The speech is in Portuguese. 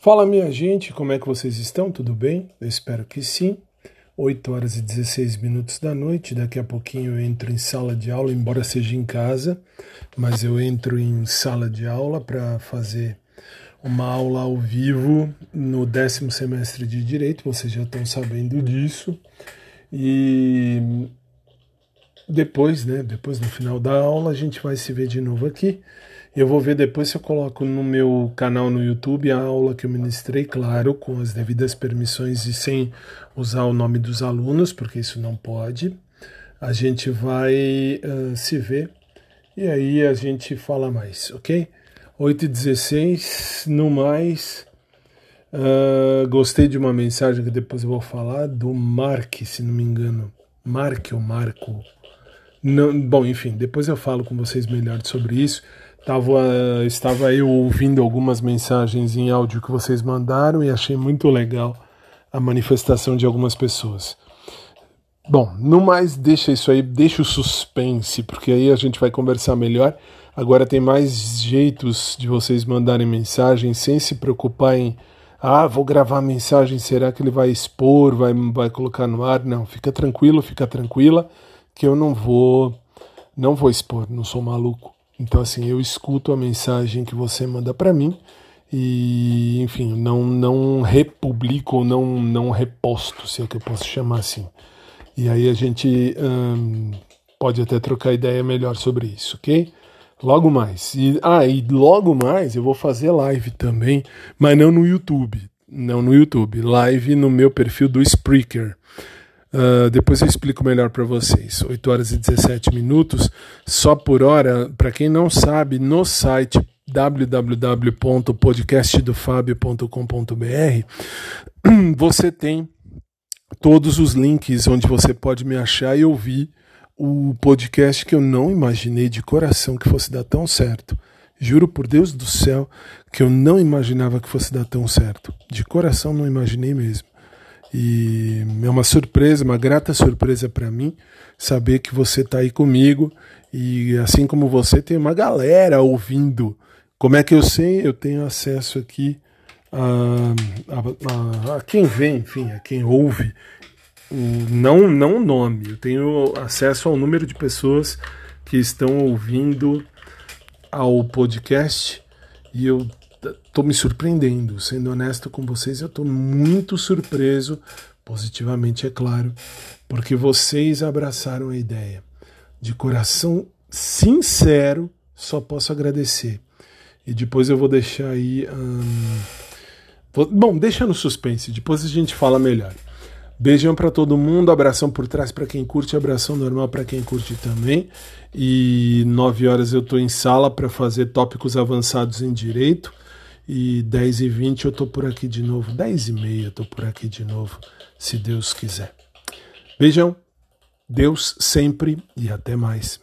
Fala minha gente, como é que vocês estão? Tudo bem? Eu espero que sim. 8 horas e 16 minutos da noite, daqui a pouquinho eu entro em sala de aula, embora seja em casa, mas eu entro em sala de aula para fazer uma aula ao vivo no décimo semestre de Direito, vocês já estão sabendo disso. E depois, né, depois no final da aula, a gente vai se ver de novo aqui. Eu vou ver depois se eu coloco no meu canal no YouTube a aula que eu ministrei, claro, com as devidas permissões e sem usar o nome dos alunos, porque isso não pode. A gente vai uh, se ver e aí a gente fala mais, ok? 8 e 16 no mais. Uh, gostei de uma mensagem que depois eu vou falar do Mark, se não me engano. Mark ou Marco? Não, bom, enfim, depois eu falo com vocês melhor sobre isso. Tava, estava eu ouvindo algumas mensagens em áudio que vocês mandaram e achei muito legal a manifestação de algumas pessoas. Bom, no mais, deixa isso aí, deixa o suspense, porque aí a gente vai conversar melhor. Agora tem mais jeitos de vocês mandarem mensagem sem se preocupar em ah, vou gravar a mensagem, será que ele vai expor, vai, vai colocar no ar? Não, fica tranquilo, fica tranquila, que eu não vou, não vou expor, não sou maluco. Então, assim, eu escuto a mensagem que você manda para mim e, enfim, não, não republico ou não, não reposto, se é que eu posso chamar assim. E aí a gente hum, pode até trocar ideia melhor sobre isso, ok? Logo mais. E, ah, e logo mais eu vou fazer live também, mas não no YouTube. Não no YouTube. Live no meu perfil do Spreaker. Uh, depois eu explico melhor para vocês. 8 horas e 17 minutos, só por hora. Para quem não sabe, no site www.podcastdofabio.com.br você tem todos os links onde você pode me achar e ouvir o podcast que eu não imaginei de coração que fosse dar tão certo. Juro por Deus do céu que eu não imaginava que fosse dar tão certo. De coração não imaginei mesmo. E é uma surpresa, uma grata surpresa para mim saber que você está aí comigo e assim como você tem uma galera ouvindo. Como é que eu sei? Eu tenho acesso aqui a, a, a, quem vem, enfim, a quem ouve. Não, não o nome. Eu tenho acesso ao número de pessoas que estão ouvindo ao podcast e eu estou me surpreendendo. Sendo honesto com vocês, eu estou muito surpreso, positivamente, é claro, porque vocês abraçaram a ideia. De coração sincero, só posso agradecer. E depois eu vou deixar aí. Hum, vou, bom, deixa no suspense, depois a gente fala melhor. Beijão para todo mundo, abração por trás para quem curte, abração normal para quem curte também. E 9 horas eu estou em sala para fazer tópicos avançados em direito. E 10 e 20 eu tô por aqui de novo. 10 e meia eu tô por aqui de novo, se Deus quiser. Beijão, Deus sempre e até mais.